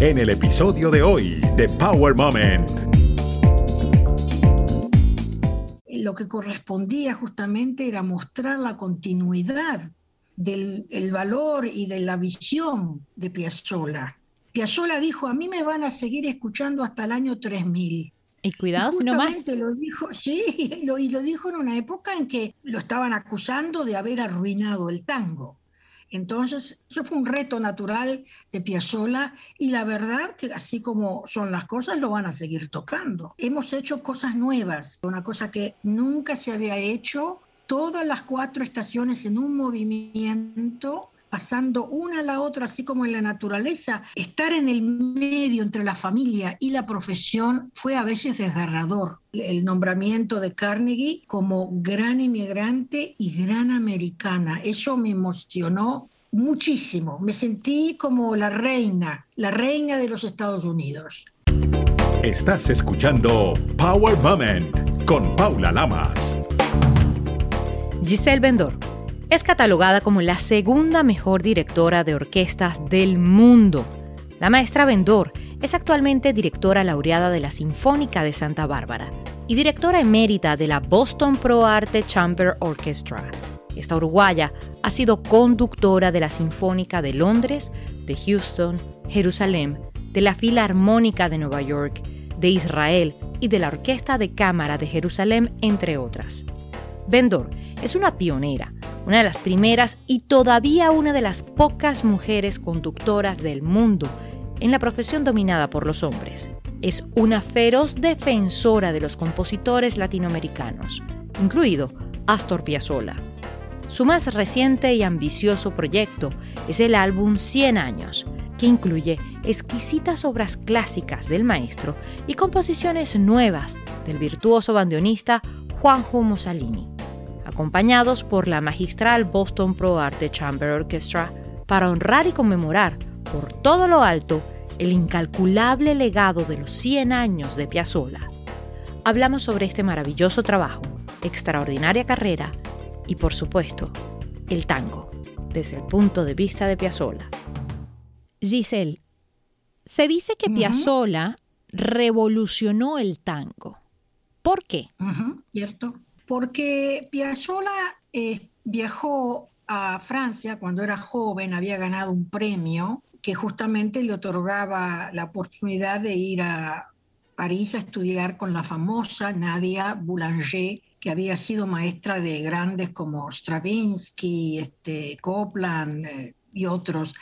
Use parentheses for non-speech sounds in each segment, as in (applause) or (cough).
en el episodio de hoy de Power Moment. Lo que correspondía justamente era mostrar la continuidad del el valor y de la visión de Piazzolla. Piazzolla dijo, a mí me van a seguir escuchando hasta el año 3000. Y cuidado si no más. Lo dijo, (laughs) sí, lo, y lo dijo en una época en que lo estaban acusando de haber arruinado el tango. Entonces, eso fue un reto natural de Piazzolla y la verdad que así como son las cosas, lo van a seguir tocando. Hemos hecho cosas nuevas, una cosa que nunca se había hecho, todas las cuatro estaciones en un movimiento pasando una a la otra, así como en la naturaleza, estar en el medio entre la familia y la profesión fue a veces desgarrador. El nombramiento de Carnegie como gran inmigrante y gran americana, eso me emocionó muchísimo. Me sentí como la reina, la reina de los Estados Unidos. Estás escuchando Power Moment con Paula Lamas. Giselle Bendor es catalogada como la segunda mejor directora de orquestas del mundo. La maestra Bendor es actualmente directora laureada de la Sinfónica de Santa Bárbara y directora emérita de la Boston Pro Arte Chamber Orchestra. Esta uruguaya ha sido conductora de la Sinfónica de Londres, de Houston, Jerusalén, de la Filarmónica de Nueva York, de Israel y de la Orquesta de Cámara de Jerusalén, entre otras. Bendor es una pionera, una de las primeras y todavía una de las pocas mujeres conductoras del mundo en la profesión dominada por los hombres. Es una feroz defensora de los compositores latinoamericanos, incluido Astor Piazzolla. Su más reciente y ambicioso proyecto es el álbum 100 años, que incluye exquisitas obras clásicas del maestro y composiciones nuevas del virtuoso bandoneonista Juanjo Mussolini acompañados por la magistral Boston Pro Arte Chamber Orchestra, para honrar y conmemorar por todo lo alto el incalculable legado de los 100 años de Piazzolla. Hablamos sobre este maravilloso trabajo, extraordinaria carrera y, por supuesto, el tango, desde el punto de vista de Piazzolla. Giselle, se dice que Piazzolla revolucionó el tango. ¿Por qué? Cierto porque Piazzolla eh, viajó a Francia cuando era joven, había ganado un premio que justamente le otorgaba la oportunidad de ir a París a estudiar con la famosa Nadia Boulanger, que había sido maestra de grandes como Stravinsky, este, Copland eh, y otros.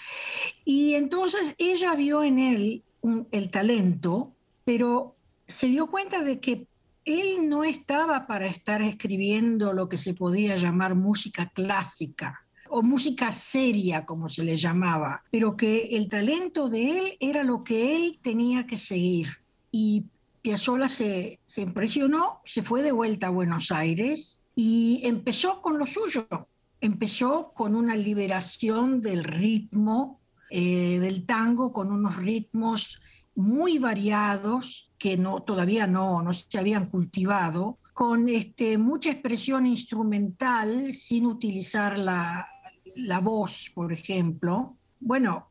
Y entonces ella vio en él el talento, pero se dio cuenta de que él no estaba para estar escribiendo lo que se podía llamar música clásica o música seria, como se le llamaba, pero que el talento de él era lo que él tenía que seguir. Y Piazzolla se, impresionó, se fue de vuelta a Buenos Aires y empezó con lo suyo. Empezó con una liberación del ritmo eh, del tango, con unos ritmos muy variados que no, todavía no, no se habían cultivado, con este, mucha expresión instrumental sin utilizar la, la voz, por ejemplo. Bueno,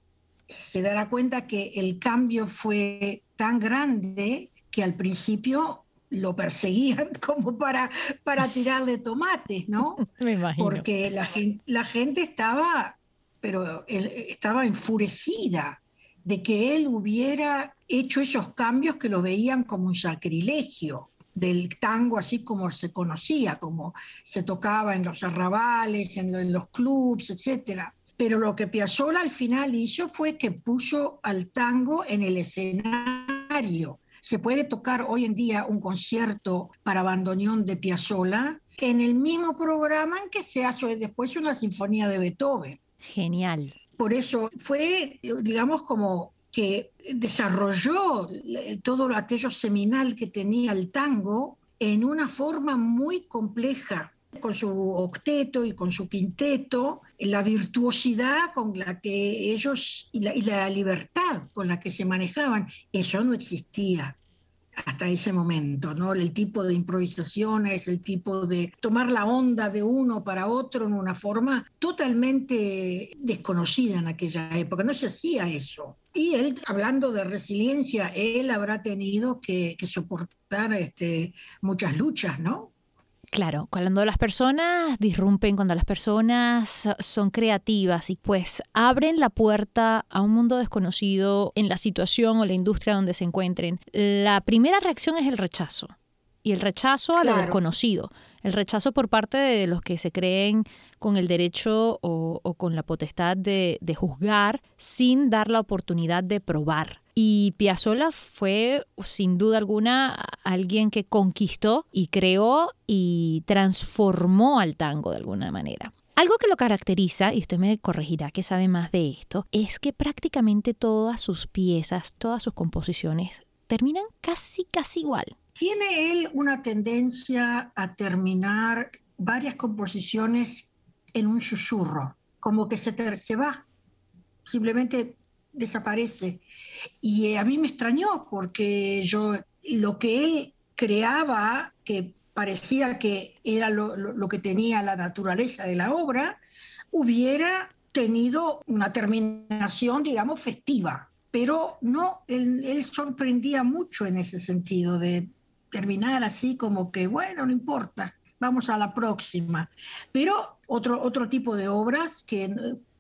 se dará cuenta que el cambio fue tan grande que al principio lo perseguían (laughs) como para, para tirarle tomates, ¿no? (laughs) Me imagino. Porque la gente, la gente estaba, pero estaba enfurecida de que él hubiera hecho esos cambios que lo veían como un sacrilegio del tango así como se conocía, como se tocaba en los arrabales, en, los clubs, etc. Pero lo que Piazzolla al final hizo fue que puso al tango en el escenario. Se puede tocar hoy en día un concierto para bandoneón de Piazzolla en el mismo programa en que se hace después una sinfonía de Beethoven. Genial. Por eso fue, digamos, como que desarrolló todo aquello seminal que tenía el tango en una forma muy compleja, con su octeto y con su quinteto, la virtuosidad con la que ellos y la, y la libertad con la que se manejaban, eso no existía hasta ese momento, ¿no? El tipo de improvisaciones, el tipo de tomar la onda de uno para otro en una forma totalmente desconocida en aquella época, no se hacía eso. Y él, hablando de resiliencia, él habrá tenido que, soportar este, muchas luchas, ¿no? Claro, cuando las personas disrumpen, cuando las personas son creativas y pues abren la puerta a un mundo desconocido en la situación o la industria donde se encuentren, la primera reacción es el rechazo. Y el rechazo a lo desconocido, el rechazo por parte de los que se creen con el derecho o, con la potestad de, de juzgar sin dar la oportunidad de probar. Y Piazzolla fue, sin duda alguna, alguien que conquistó y creó y transformó al tango de alguna manera. Algo que lo caracteriza, y usted me corregirá que sabe más de esto, es que prácticamente todas sus piezas, todas sus composiciones terminan casi, casi igual. Tiene él una tendencia a terminar varias composiciones en un susurro, como que se, se va, simplemente desaparece. Y eh, a mí me extrañó porque yo lo que él creaba, que parecía que era lo, que tenía la naturaleza de la obra, hubiera tenido una terminación, digamos, festiva. Pero no, él, él sorprendía mucho en ese sentido de terminar así como que, bueno, no importa, vamos a la próxima. Pero otro, otro tipo de obras que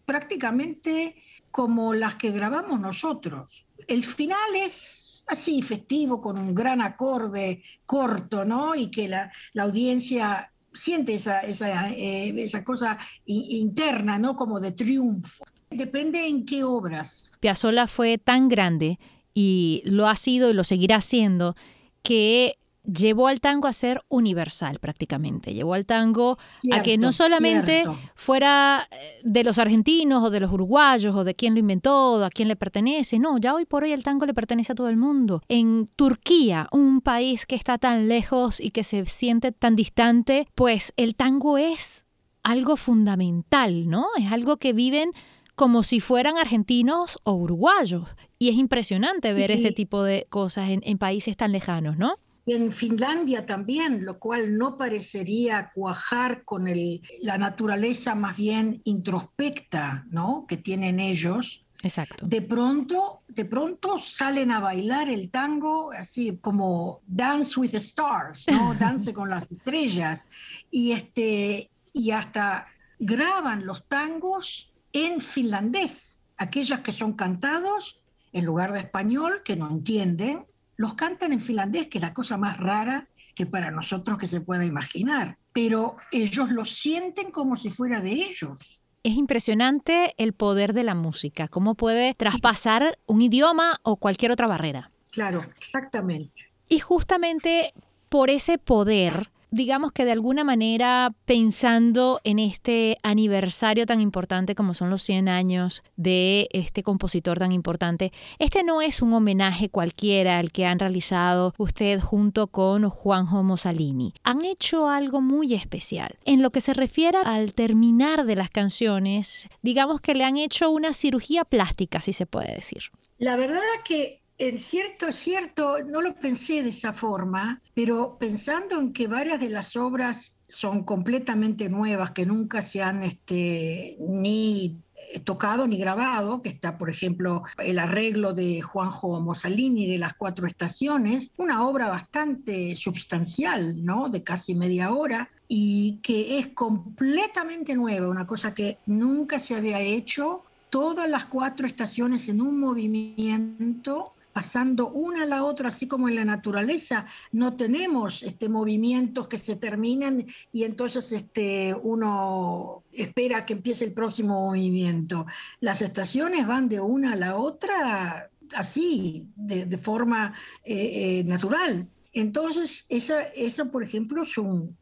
prácticamente como las que grabamos nosotros. El final es así, festivo, con un gran acorde corto, ¿no? Y que la, audiencia siente esa, esa, eh, esa cosa interna, ¿no? Como de triunfo. Depende en qué obras. Piazzolla fue tan grande y lo ha sido y lo seguirá siendo que llevó al tango a ser universal prácticamente, llevó al tango a que no solamente fuera eh, de los argentinos o de los uruguayos o de quién lo inventó o a quién le pertenece, no, ya hoy por hoy el tango le pertenece a todo el mundo. En Turquía, un país que está tan lejos y que se siente tan distante, pues el tango es algo fundamental, ¿no? Es algo que viven como si fueran argentinos o uruguayos. Y es impresionante ver ese tipo de cosas en, en países tan lejanos, ¿no? En Finlandia también, lo cual no parecería cuajar con el, la naturaleza más bien introspecta ¿no? que tienen ellos. Exacto. De pronto, de pronto salen a bailar el tango así como Dance with the Stars, ¿no? (laughs) Dance con las estrellas. Y, este, y hasta graban los tangos en finlandés, aquellas que son cantados en lugar de español, que no entienden, los cantan en finlandés, que es la cosa más rara que para nosotros que se pueda imaginar, pero ellos lo sienten como si fuera de ellos. Es impresionante el poder de la música, cómo puede traspasar un idioma o cualquier otra barrera. Claro, exactamente. Y justamente por ese poder digamos que de alguna manera pensando en este aniversario tan importante como son los 100 años de este compositor tan importante, este no es un homenaje cualquiera al que han realizado usted junto con Juanjo Mosalini. Han hecho algo muy especial. En lo que se refiere al terminar de las canciones, digamos que le han hecho una cirugía plástica, si se puede decir. La verdad que es cierto, cierto, no lo pensé de esa forma, pero pensando en que varias de las obras son completamente nuevas, que nunca se han este, ni tocado ni grabado, que está, por ejemplo, el arreglo de Juanjo Mosalini de las cuatro estaciones, una obra bastante substancial, ¿no? De casi media hora, y que es completamente nueva, una cosa que nunca se había hecho, todas las cuatro estaciones en un movimiento pasando una a la otra, así como en la naturaleza, no tenemos este, movimientos que se terminen y entonces este, uno espera que empiece el próximo movimiento. Las estaciones van de una a la otra así, de, forma eh, eh, natural. Entonces, esa, eso, por ejemplo, es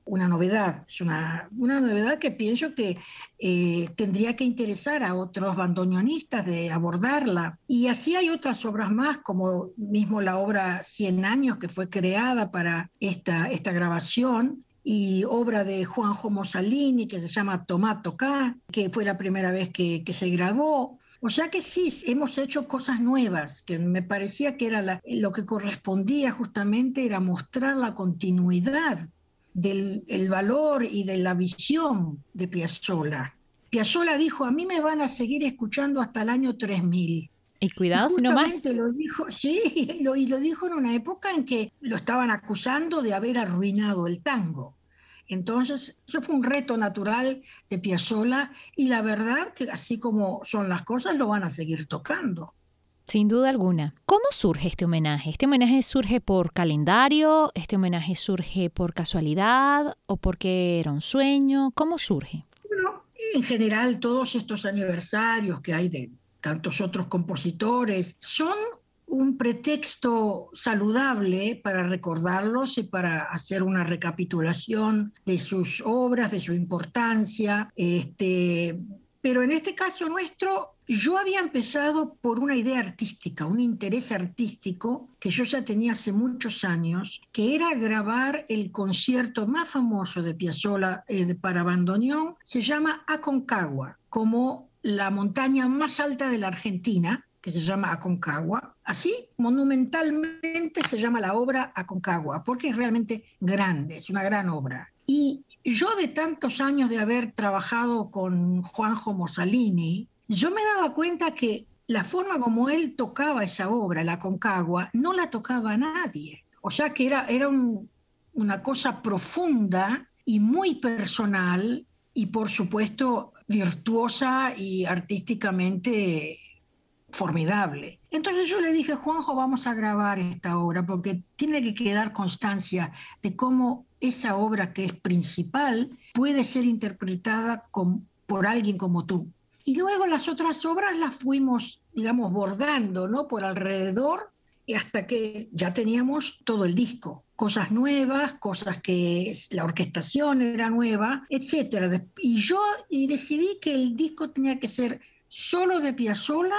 una novedad, es una, novedad que pienso que eh, tendría que interesar a otros bandoneonistas de abordarla. Y así hay otras obras más, como mismo la obra Cien años, que fue creada para esta, esta grabación, y obra de Juanjo Mosalini que se llama Tomato K, que fue la primera vez que, que se grabó. O sea que sí, hemos hecho cosas nuevas, que me parecía que era lo que correspondía justamente era mostrar la continuidad del el valor y de la visión de Piazzolla. Piazzolla dijo, a mí me van a seguir escuchando hasta el año 3000. Y cuidado si no más. Lo dijo, (laughs) sí, lo, y lo dijo en una época en que lo estaban acusando de haber arruinado el tango. Entonces, eso fue un reto natural de Piazzolla y la verdad que así como son las cosas, lo van a seguir tocando. Sin duda alguna. ¿Cómo surge este homenaje? ¿Este homenaje surge por calendario? ¿Este homenaje surge por casualidad? ¿O porque era un sueño? ¿Cómo surge? Bueno, en general todos estos aniversarios que hay de tantos otros compositores son un pretexto saludable para recordarlos y para hacer una recapitulación de sus obras, de su importancia. Este, pero en este caso nuestro, yo había empezado por una idea artística, un interés artístico que yo ya tenía hace muchos años, que era grabar el concierto más famoso de Piazzolla eh, para bandoneón, se llama Aconcagua, como la montaña más alta de la Argentina, que se llama Aconcagua. Así, monumentalmente se llama la obra Aconcagua, porque es realmente grande, es una gran obra. Y yo de tantos años de haber trabajado con Juanjo Mossalini, yo me daba cuenta que la forma como él tocaba esa obra, la Aconcagua, no la tocaba nadie. O sea que era, era una cosa profunda y muy personal y por supuesto virtuosa y artísticamente formidable. Entonces yo le dije, Juanjo, vamos a grabar esta obra porque tiene que quedar constancia de cómo esa obra que es principal puede ser interpretada por alguien como tú. Y luego las otras obras las fuimos, digamos, bordando, ¿no? Por alrededor hasta que ya teníamos todo el disco. Cosas nuevas, cosas que la orquestación era nueva, etc. Y yo y decidí que el disco tenía que ser solo de Piazzolla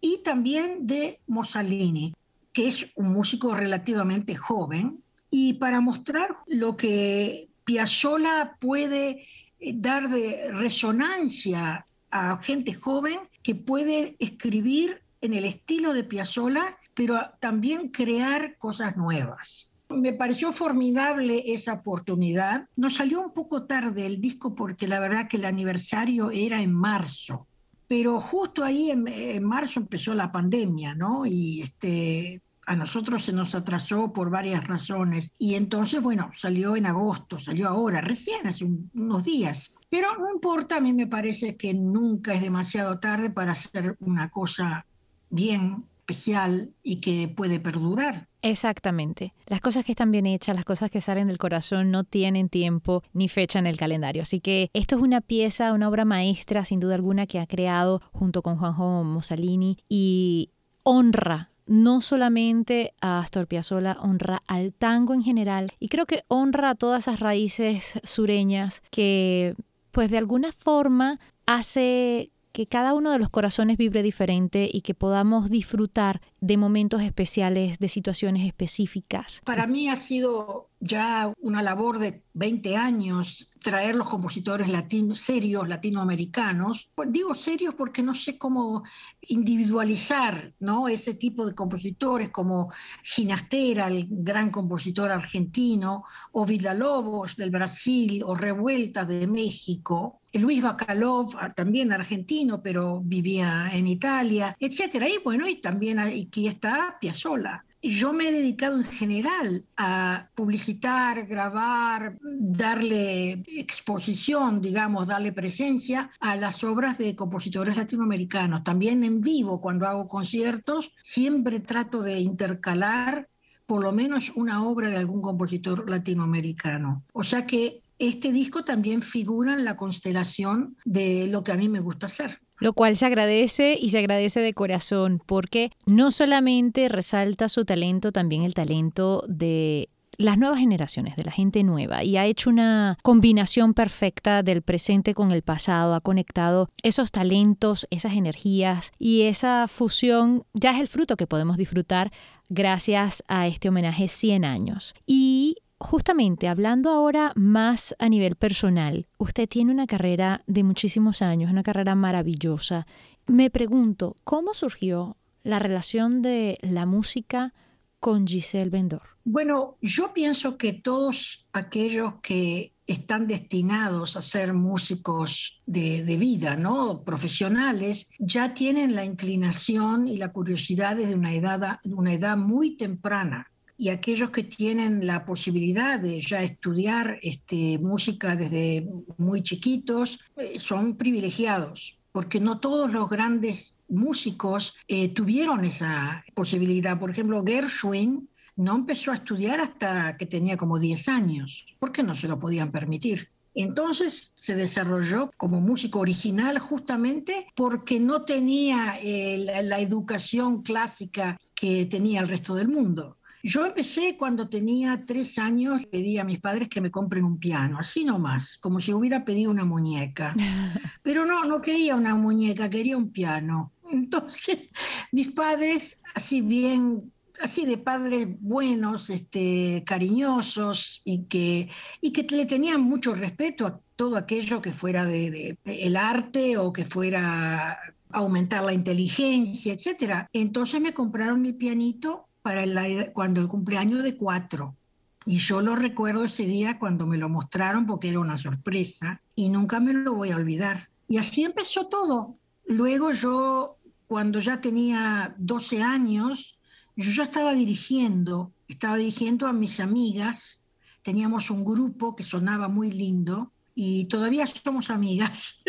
y también de Mossalini, que es un músico relativamente joven, y para mostrar lo que Piazzolla puede eh, dar de resonancia a gente joven que puede escribir en el estilo de Piazzolla, pero también crear cosas nuevas. Me pareció formidable esa oportunidad. Nos salió un poco tarde el disco porque la verdad que el aniversario era en marzo pero justo ahí en, marzo empezó la pandemia, ¿no? Y este, a nosotros se nos atrasó por varias razones. Y entonces, bueno, salió en agosto, salió ahora, recién hace unos días. Pero no importa, a mí me parece que nunca es demasiado tarde para hacer una cosa bien especial y que puede perdurar. Exactamente. Las cosas que están bien hechas, las cosas que salen del corazón no tienen tiempo ni fecha en el calendario. Así que esto es una pieza, una obra maestra, sin duda alguna, que ha creado junto con Juanjo Mussolini y honra no solamente a Astor Piazzolla, honra al tango en general y creo que honra a todas esas raíces sureñas que pues de alguna forma hace que cada uno de los corazones vibre diferente y que podamos disfrutar de momentos especiales, de situaciones específicas. Para mí ha sido ya una labor de 20 años traer los compositores latinos, serios latinoamericanos. Pues digo serios porque no sé cómo individualizar ¿no? ese tipo de compositores como Ginastera, el gran compositor argentino, o Villalobos del Brasil, o Revuelta de México. Luis Bacalov, ah, también argentino, pero vivía en Italia, etcétera. Y bueno, y también aquí está Piazzolla yo me he dedicado en general a publicitar, grabar, darle exposición, digamos, darle presencia a las obras de compositores latinoamericanos. También en vivo, cuando hago conciertos, siempre trato de intercalar por lo menos una obra de algún compositor latinoamericano. O sea que este disco también figura en la constelación de lo que a mí me gusta hacer lo cual se agradece y se agradece de corazón porque no solamente resalta su talento, también el talento de las nuevas generaciones, de la gente nueva, y ha hecho una combinación perfecta del presente con el pasado, ha conectado esos talentos, esas energías y esa fusión ya es el fruto que podemos disfrutar gracias a este homenaje 100 años. Y justamente hablando ahora más a nivel personal, usted tiene una carrera de muchísimos años, una carrera maravillosa. Me pregunto, ¿cómo surgió la relación de la música con Giselle Bendor? Bueno, yo pienso que todos aquellos que están destinados a ser músicos de, vida, ¿no? Profesionales, ya tienen la inclinación y la curiosidad desde una edad, una edad muy temprana. Y aquellos que tienen la posibilidad de ya estudiar este, música desde muy chiquitos eh, son privilegiados, porque no todos los grandes músicos eh, tuvieron esa posibilidad. Por ejemplo, Gershwin no empezó a estudiar hasta que tenía como 10 años, porque no se lo podían permitir. Entonces se desarrolló como músico original justamente porque no tenía eh, la, educación clásica que tenía el resto del mundo. Yo empecé cuando tenía tres años, pedí a mis padres que me compren un piano, así nomás, como si hubiera pedido una muñeca. (laughs) Pero no, no quería una muñeca, quería un piano. Entonces, mis padres, así bien así de padres buenos, este, cariñosos y que, y que le tenían mucho respeto a todo aquello que fuera de, el arte o que fuera aumentar la inteligencia, etcétera. Entonces me compraron mi pianito para el, cuando el cumpleaños de cuatro. Y yo lo recuerdo ese día cuando me lo mostraron porque era una sorpresa y nunca me lo voy a olvidar. Y así empezó todo. Luego yo, cuando ya tenía 12 años, yo ya estaba dirigiendo, estaba dirigiendo a mis amigas, teníamos un grupo que sonaba muy lindo y todavía somos amigas.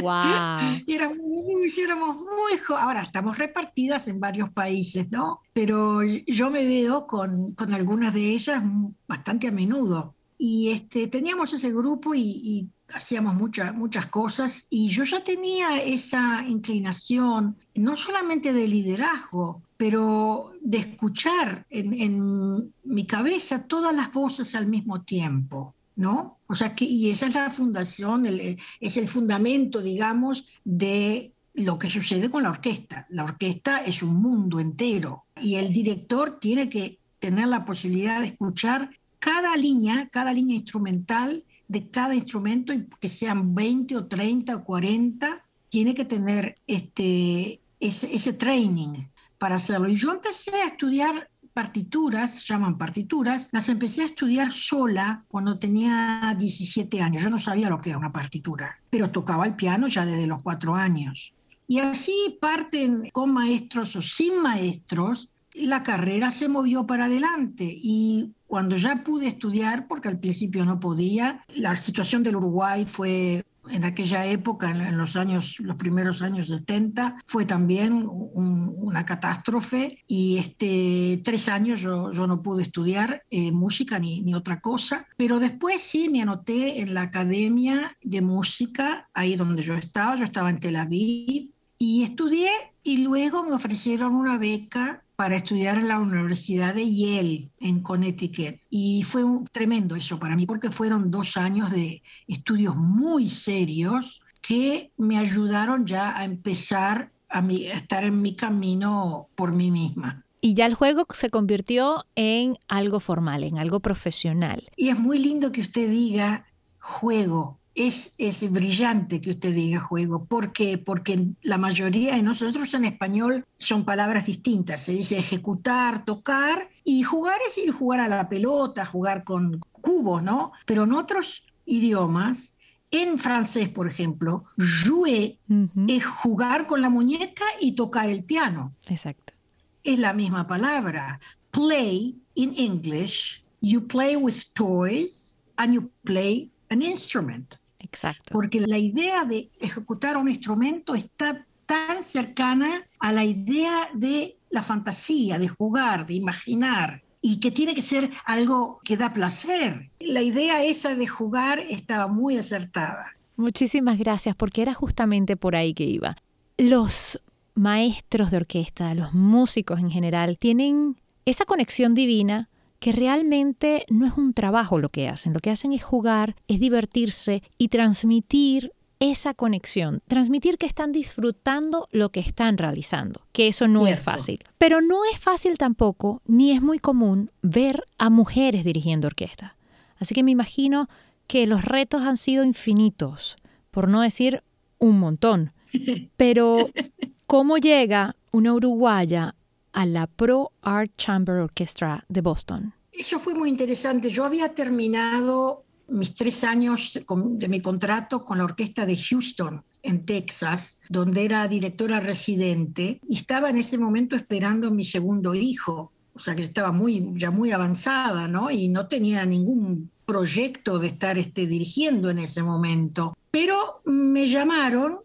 ¡Wow! (laughs) y éramos muy, éramos muy Ahora estamos repartidas en varios países, ¿no? Pero yo me veo con, con algunas de ellas bastante a menudo. Y este, teníamos ese grupo y, y hacíamos muchas muchas cosas y yo ya tenía esa inclinación, no solamente de liderazgo, pero de escuchar en, mi cabeza todas las voces al mismo tiempo, ¿no? O sea que, y esa es la fundación, es el fundamento, digamos, de lo que sucede con la orquesta. La orquesta es un mundo entero y el director tiene que tener la posibilidad de escuchar cada línea, cada línea instrumental de cada instrumento, que sean 20 o 30 o 40, tiene que tener este, ese, training para hacerlo. Y yo empecé a estudiar partituras, llaman partituras, las empecé a estudiar sola cuando tenía 17 años. Yo no sabía lo que era una partitura, pero tocaba el piano ya desde los 4 años. Y así parten con maestros o sin maestros, la carrera se movió para adelante y cuando ya pude estudiar, porque al principio no podía, la situación del Uruguay fue en aquella época, en los años, los primeros años 70, fue también una catástrofe y este, tres años yo, yo no pude estudiar eh, música ni, ni, otra cosa, pero después sí me anoté en la Academia de Música, ahí donde yo estaba, yo estaba en Tel Aviv, y estudié y luego me ofrecieron una beca para estudiar en la Universidad de Yale, en Connecticut. Y fue un, tremendo eso para mí, porque fueron dos años de estudios muy serios que me ayudaron ya a empezar a, a estar en mi camino por mí misma. Y ya el juego se convirtió en algo formal, en algo profesional. Y es muy lindo que usted diga juego, es, es, brillante que usted diga juego. ¿Por qué? Porque la mayoría de nosotros en español son palabras distintas. Se dice ejecutar, tocar y jugar es ir jugar a la pelota, jugar con cubos, ¿no? Pero en otros idiomas, en francés, por ejemplo, jouer es jugar con la muñeca y tocar el piano. Exacto. Es la misma palabra. Play in English, you play with toys and you play an instrument. Exacto. Porque la idea de ejecutar un instrumento está tan cercana a la idea de la fantasía, de jugar, de imaginar, y que tiene que ser algo que da placer. La idea esa de jugar estaba muy acertada. Muchísimas gracias, porque era justamente por ahí que iba. Los maestros de orquesta, los músicos en general, tienen esa conexión divina que realmente no es un trabajo lo que hacen, lo que hacen es jugar, es divertirse y transmitir esa conexión, transmitir que están disfrutando lo que están realizando, que eso no es fácil. Pero no es fácil tampoco, ni es muy común, ver a mujeres dirigiendo orquesta. Así que me imagino que los retos han sido infinitos, por no decir un montón. (laughs) Pero, ¿cómo llega una uruguaya a la Pro Art Chamber Orchestra de Boston. Eso fue muy interesante. Yo había terminado mis tres años de mi contrato con la orquesta de Houston en Texas, donde era directora residente, y estaba en ese momento esperando mi segundo hijo, o sea que estaba muy, ya muy avanzada, ¿no? Y no tenía ningún proyecto de estar este, dirigiendo en ese momento. Pero me llamaron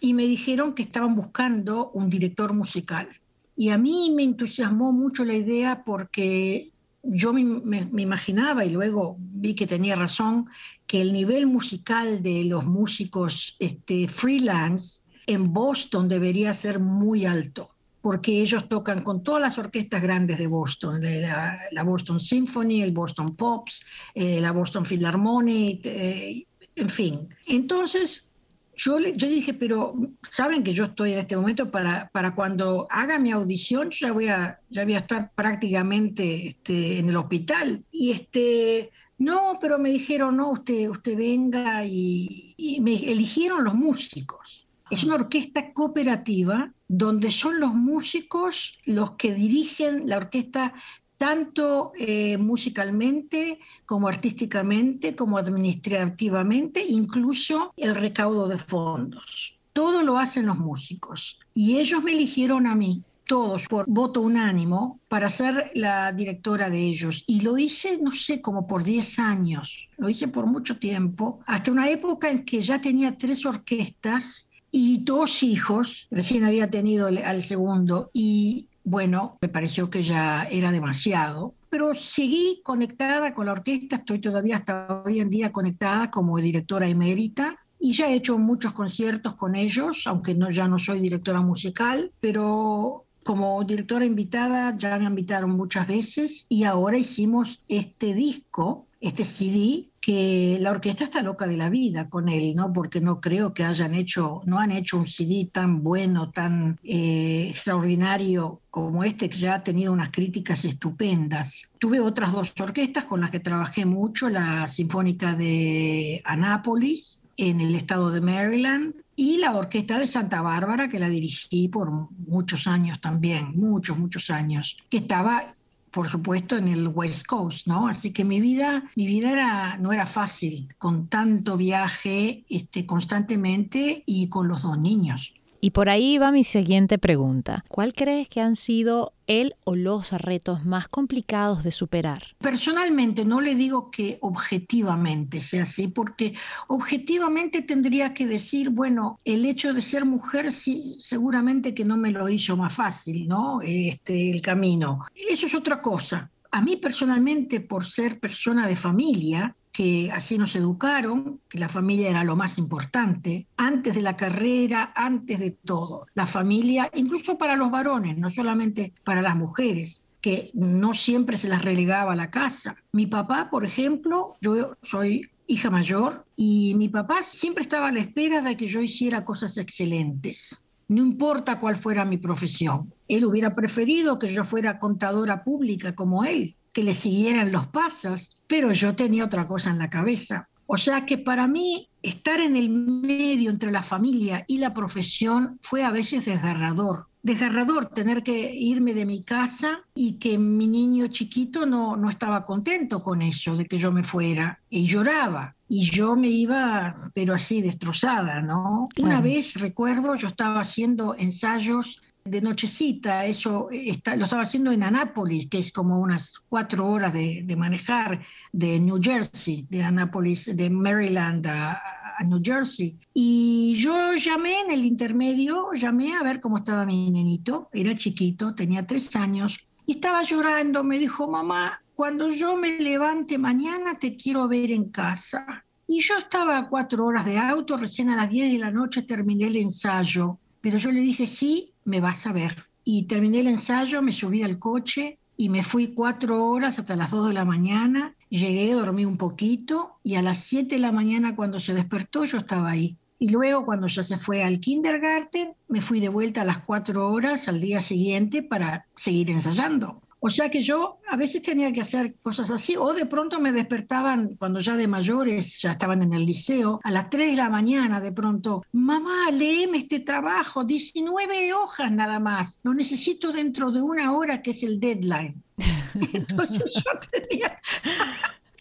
y me dijeron que estaban buscando un director musical. Y a mí me entusiasmó mucho la idea porque yo me, imaginaba y luego vi que tenía razón que el nivel musical de los músicos este, freelance en Boston debería ser muy alto porque ellos tocan con todas las orquestas grandes de Boston, la, la Boston Symphony, el Boston Pops, eh, la Boston Philharmonic, eh, en fin. Entonces, yo, yo dije, pero saben que yo estoy en este momento para, para cuando haga mi audición, yo ya voy a, ya voy a estar prácticamente este, en el hospital. Y este, no, pero me dijeron, no, usted, usted venga y me eligieron los músicos. Es una orquesta cooperativa donde son los músicos los que dirigen la orquesta tanto eh, musicalmente como artísticamente, como administrativamente, incluso el recaudo de fondos. Todo lo hacen los músicos. Y ellos me eligieron a mí, todos por voto unánimo, para ser la directora de ellos. Y lo hice, no sé, como por 10 años. Lo hice por mucho tiempo, hasta una época en que ya tenía tres orquestas y dos hijos, recién había tenido al segundo, y bueno, me pareció que ya era demasiado, pero seguí conectada con la orquesta, estoy todavía hasta hoy en día conectada como directora emérita y ya he hecho muchos conciertos con ellos, aunque no, ya no soy directora musical, pero como directora invitada ya me invitaron muchas veces y ahora hicimos este disco, este CD que la orquesta está loca de la vida con él, ¿no? Porque no creo que hayan hecho, no han hecho un CD tan bueno, tan eh, extraordinario como este, que ya ha tenido unas críticas estupendas. Tuve otras dos orquestas con las que trabajé mucho, la Sinfónica de Anápolis, en el estado de Maryland, y la Orquesta de Santa Bárbara, que la dirigí por muchos años también, muchos, muchos años, que estaba por supuesto, en el West Coast, ¿no? Así que mi vida, mi vida era, no era fácil, con tanto viaje este, constantemente y con los dos niños. Y por ahí va mi siguiente pregunta. ¿Cuál crees que han sido el o los retos más complicados de superar? Personalmente no le digo que objetivamente sea así, porque objetivamente tendría que decir, bueno, el hecho de ser mujer sí, seguramente que no me lo hizo más fácil, ¿no? Este, el camino. Eso es otra cosa. A mí personalmente, por ser persona de familia, que así nos educaron, que la familia era lo más importante, antes de la carrera, antes de todo. La familia, incluso para los varones, no solamente para las mujeres que no siempre se las relegaba a la casa. Mi papá, por ejemplo, yo soy hija mayor y mi papá siempre estaba a la espera de que yo hiciera cosas excelentes, no importa cuál fuera mi profesión. Él hubiera preferido que yo fuera contadora pública como él, que le siguieran los pasos, pero yo tenía otra cosa en la cabeza. O sea que para mí estar en el medio entre la familia y la profesión fue a veces desgarrador. Desgarrador tener que irme de mi casa y que mi niño chiquito no, no estaba contento con eso, de que yo me fuera, y lloraba. Y yo me iba, pero así destrozada, ¿no? Una vez, recuerdo, yo estaba haciendo ensayos de nochecita, eso está, lo estaba haciendo en Anápolis, que es como unas cuatro horas de, manejar de New Jersey, de Anápolis, de Maryland a, New Jersey. Y yo llamé en el intermedio, llamé a ver cómo estaba mi nenito, era chiquito, tenía tres años, y estaba llorando, me dijo, mamá, cuando yo me levante mañana te quiero ver en casa. Y yo estaba a cuatro horas de auto, recién a las diez de la noche terminé el ensayo, pero yo le dije, sí, me vas a ver. Y terminé el ensayo, me subí al coche y me fui cuatro horas hasta las dos de la mañana. Llegué, dormí un poquito y a las siete de la mañana cuando se despertó yo estaba ahí. Y luego cuando ya se fue al kindergarten, me fui de vuelta a las cuatro horas al día siguiente para seguir ensayando. O sea que yo a veces tenía que hacer cosas así, o de pronto me despertaban cuando ya de mayores, ya estaban en el liceo, a las 3 de la mañana de pronto, mamá, léeme este trabajo, 19 hojas nada más, lo necesito dentro de una hora que es el deadline. (laughs) Entonces yo tenía...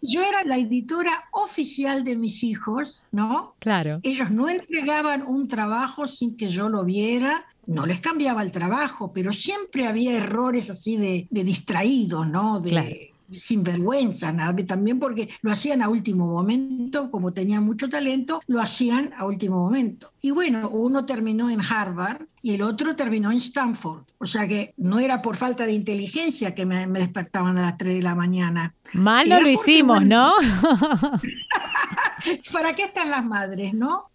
yo era la editora oficial de mis hijos, ¿no? Claro. Ellos no entregaban un trabajo sin que yo lo viera. No les cambiaba el trabajo, pero siempre había errores así de, de distraídos, ¿no? De, sin vergüenza, también porque lo hacían a último momento, como tenían mucho talento, lo hacían a último momento. Y bueno, uno terminó en Harvard y el otro terminó en Stanford. O sea que no era por falta de inteligencia que me, despertaban a las 3 de la mañana. Mal no lo hicimos, ¿no? (laughs) ¿Para qué están las madres, no?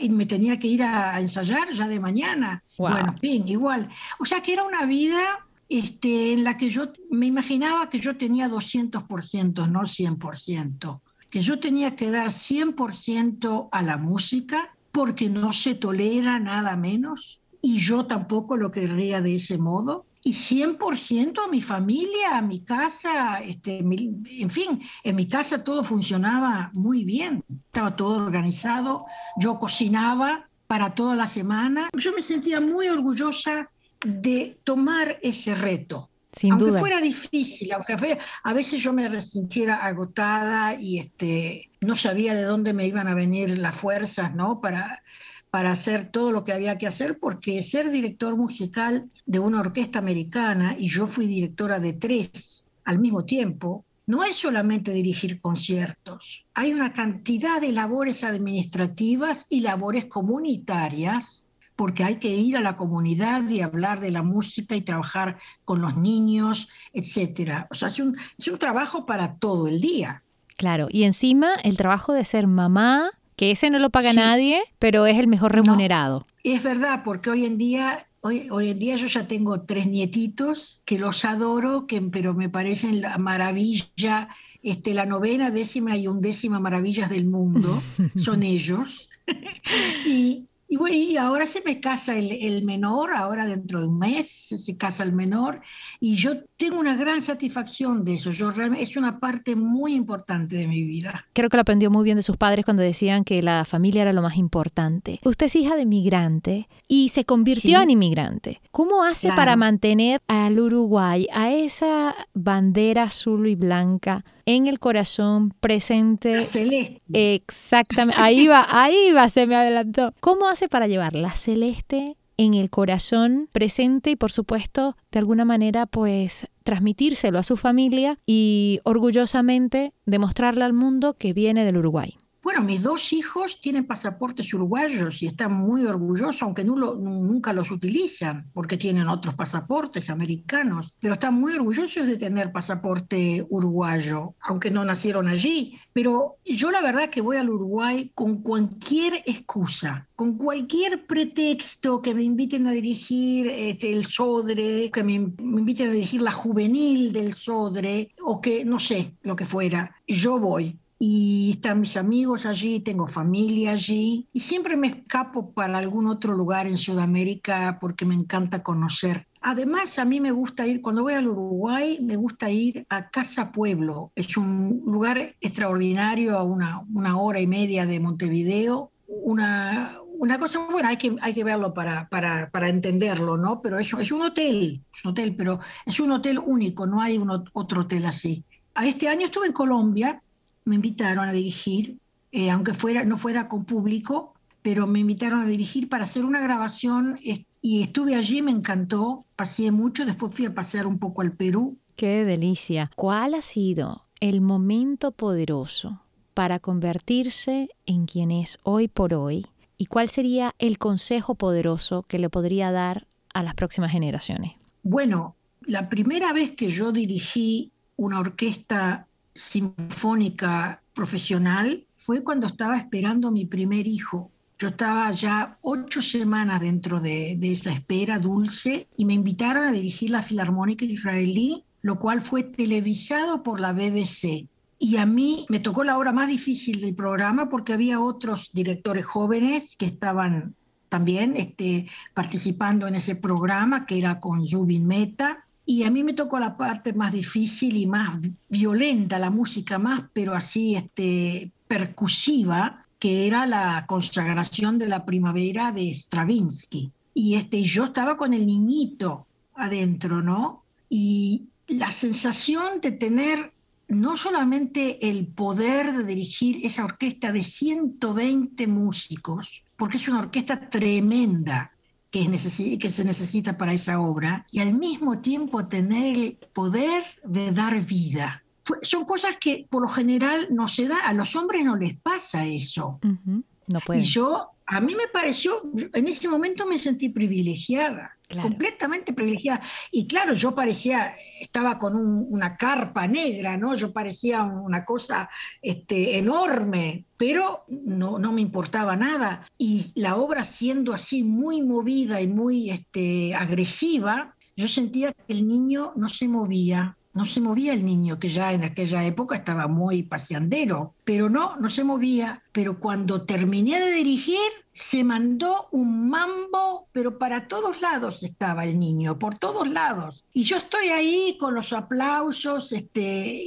Y me tenía que ir a, ensayar ya de mañana. Bueno, bien, igual. O sea que era una vida este, en la que yo me imaginaba que yo tenía 200%, no 100%, que yo tenía que dar 100% a la música porque no se tolera nada menos y yo tampoco lo querría de ese modo. Y 100% a mi familia, a mi casa, este, en fin, en mi casa todo funcionaba muy bien, estaba todo organizado, yo cocinaba para toda la semana, yo me sentía muy orgullosa de tomar ese reto. Sin aunque duda. fuera difícil, aunque a veces yo me sintiera agotada y este, no sabía de dónde me iban a venir las fuerzas, ¿no? Para, para hacer todo lo que había que hacer, porque ser director musical de una orquesta americana, y yo fui directora de tres al mismo tiempo, no es solamente dirigir conciertos, hay una cantidad de labores administrativas y labores comunitarias porque hay que ir a la comunidad y hablar de la música y trabajar con los niños, etcétera. O sea, es un, es un trabajo para todo el día. Claro, y encima el trabajo de ser mamá, que ese no lo paga nadie, pero es el mejor remunerado. es verdad, porque hoy en día Hoy, hoy, en día yo ya tengo tres nietitos que los adoro, que, pero me parecen la maravilla, este, la novena, décima y undécima maravillas del mundo, (laughs) son ellos. (laughs) y, y bueno, y ahora se me casa el, menor, ahora dentro de un mes se casa el menor, y yo tengo una gran satisfacción de eso. Yo realmente, es una parte muy importante de mi vida. Creo que lo aprendió muy bien de sus padres cuando decían que la familia era lo más importante. Usted es hija de migrante y se convirtió en inmigrante. ¿Cómo hace para mantener al Uruguay, a esa bandera azul y blanca? En el corazón presente. Celeste. Exactamente. Ahí va, ahí va, se me adelantó. ¿Cómo hace para llevar la celeste en el corazón presente y por supuesto de alguna manera pues transmitírselo a su familia y orgullosamente demostrarle al mundo que viene del Uruguay? Bueno, mis dos hijos tienen pasaportes uruguayos y están muy orgullosos, aunque nunca los utilizan porque tienen otros pasaportes americanos, pero están muy orgullosos de tener pasaporte uruguayo, aunque no nacieron allí. Pero yo la verdad que voy al Uruguay con cualquier excusa, con cualquier pretexto que me inviten a dirigir este, el Sodre, que me, me inviten a dirigir la juvenil del Sodre, o que no sé, lo que fuera, yo voy y están mis amigos allí, tengo familia allí y siempre me escapo para algún otro lugar en Sudamérica porque me encanta conocer. Además, a mí me gusta ir, cuando voy al Uruguay, me gusta ir a Casa Pueblo. Es un lugar extraordinario a una, una hora y media de Montevideo. Una, una cosa, bueno, hay que, hay que verlo para, para, para entenderlo, ¿no? Pero es, es un hotel, es un hotel, pero es un hotel único, no hay un, otro hotel así. Este año estuve en Colombia me invitaron a dirigir, eh, aunque fuera, no fuera con público, pero me invitaron a dirigir para hacer una grabación y estuve allí, me encantó, pasé mucho, después fui a pasear un poco al Perú. Qué delicia. ¿Cuál ha sido el momento poderoso para convertirse en quien es hoy por hoy? ¿Y cuál sería el consejo poderoso que le podría dar a las próximas generaciones? Bueno, la primera vez que yo dirigí una orquesta sinfónica profesional fue cuando estaba esperando mi primer hijo. Yo estaba ya ocho semanas dentro de, esa espera dulce y me invitaron a dirigir la Filarmónica Israelí, lo cual fue televisado por la BBC. Y a mí me tocó la hora más difícil del programa porque había otros directores jóvenes que estaban también este, participando en ese programa, que era con Zubin Meta, y a mí me tocó la parte más difícil y más violenta, la música más, pero así este, percusiva, que era la consagración de la primavera de Stravinsky. Y este, yo estaba con el niñito adentro, ¿no? Y la sensación de tener no solamente el poder de dirigir esa orquesta de 120 músicos, porque es una orquesta tremenda que, que se necesita para esa obra, y al mismo tiempo tener el poder de dar vida. Son cosas que por lo general no se da, a los hombres no les pasa eso. No pueden. Y yo, a mí me pareció, en ese momento me sentí privilegiada completamente privilegiada. Y claro, yo parecía, estaba con una carpa negra, ¿no? Yo parecía una cosa este, enorme, pero no, no me importaba nada. Y la obra siendo así muy movida y muy este, agresiva, yo sentía que el niño no se movía, no se movía el niño, que ya en aquella época estaba muy paseandero, pero no, no se movía. Pero cuando terminé de dirigir, se mandó un mambo, pero para todos lados estaba el niño, por todos lados. Y yo estoy ahí con los aplausos, este,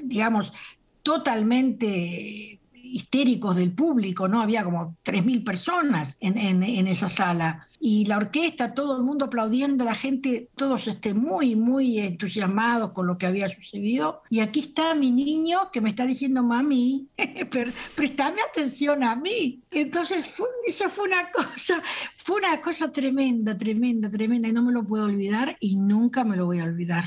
digamos, totalmente histéricos del público, ¿no? Había como 3.000 personas en, en, esa sala. Y la orquesta, todo el mundo aplaudiendo, la gente, todos este, muy, muy entusiasmados con lo que había sucedido. Y aquí está mi niño que me está diciendo, mami, (laughs) prestame atención a mí. Entonces, fue, eso fue una cosa, fue una cosa tremenda, tremenda, tremenda. Y no me lo puedo olvidar y nunca me lo voy a olvidar.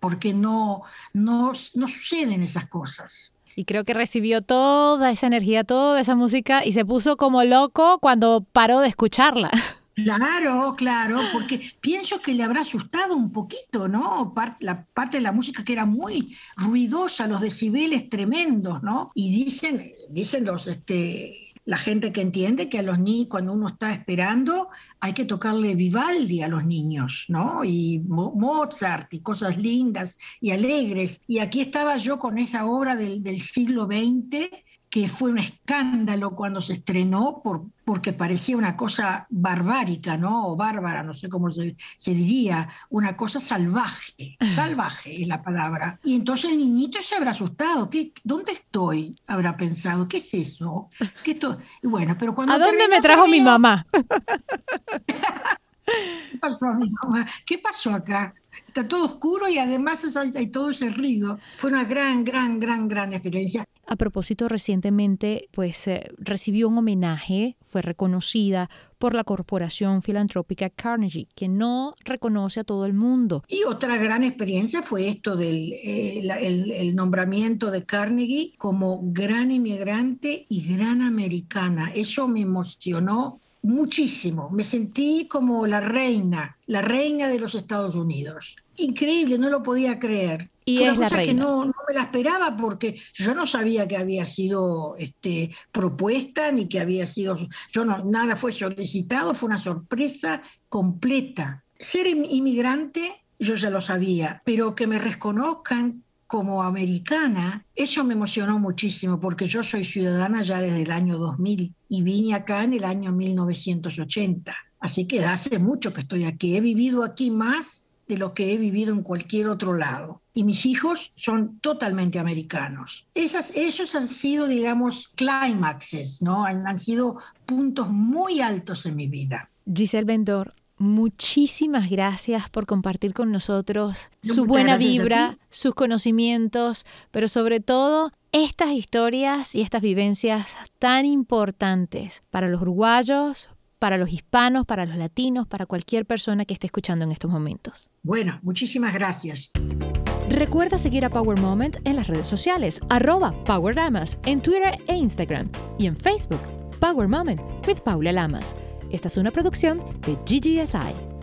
Porque no, no, no suceden esas cosas. Y creo que recibió toda esa energía, toda esa música y se puso como loco cuando paró de escucharla. (laughs) Claro, claro, porque pienso que le habrá asustado un poquito, ¿no? la parte de la música que era muy ruidosa, los decibeles tremendos, ¿no? Y dicen, dicen los, este, la gente que entiende que a los niños, cuando uno está esperando, hay que tocarle Vivaldi a los niños, ¿no? Y Mozart y cosas lindas y alegres. Y aquí estaba yo con esa obra del, del siglo XX que fue un escándalo cuando se estrenó por, porque parecía una cosa barbárica, ¿no? O bárbara, no sé cómo se, diría, una cosa salvaje, (laughs) salvaje es la palabra. Y entonces el niñito se habrá asustado, ¿Qué, ¿dónde estoy? Habrá pensado, ¿qué es eso? ¿Qué bueno, pero cuando ¿A dónde me trajo mi mamá? (laughs) ¿Qué pasó a mi mamá? ¿Qué pasó acá? Está todo oscuro y además hay todo ese ruido. Fue una gran, gran, gran, gran experiencia. A propósito, recientemente pues recibió un homenaje, fue reconocida por la corporación filantrópica Carnegie, que no reconoce a todo el mundo. Y otra gran experiencia fue esto del eh, nombramiento de Carnegie como gran inmigrante y gran americana. Eso me emocionó muchísimo. Me sentí como la reina, la reina de los Estados Unidos. Increíble, no lo podía creer. Y es la reina. que no, no, me la esperaba porque yo no sabía que había sido este, propuesta ni que había sido, yo no, nada fue solicitado, fue una sorpresa completa. Ser inmigrante yo ya lo sabía, pero que me reconozcan como americana, eso me emocionó muchísimo porque yo soy ciudadana ya desde el año 2000 y vine acá en el año 1980. Así que hace mucho que estoy aquí. He vivido aquí más de lo que he vivido en cualquier otro lado. Y mis hijos son totalmente americanos. Esas, esos han sido, digamos, climaxes, ¿no? Han, han sido puntos muy altos en mi vida. Giselle Bendor, muchísimas gracias por compartir con nosotros su buena vibra, sus conocimientos, pero sobre todo estas historias y estas vivencias tan importantes para los uruguayos, para los hispanos, para los latinos, para cualquier persona que esté escuchando en estos momentos. Bueno, muchísimas gracias. Recuerda seguir a Power Moment en las redes sociales, arroba Power Lamas, en Twitter e Instagram y en Facebook, Power Moment with Paula Lamas. Esta es una producción de GGSI.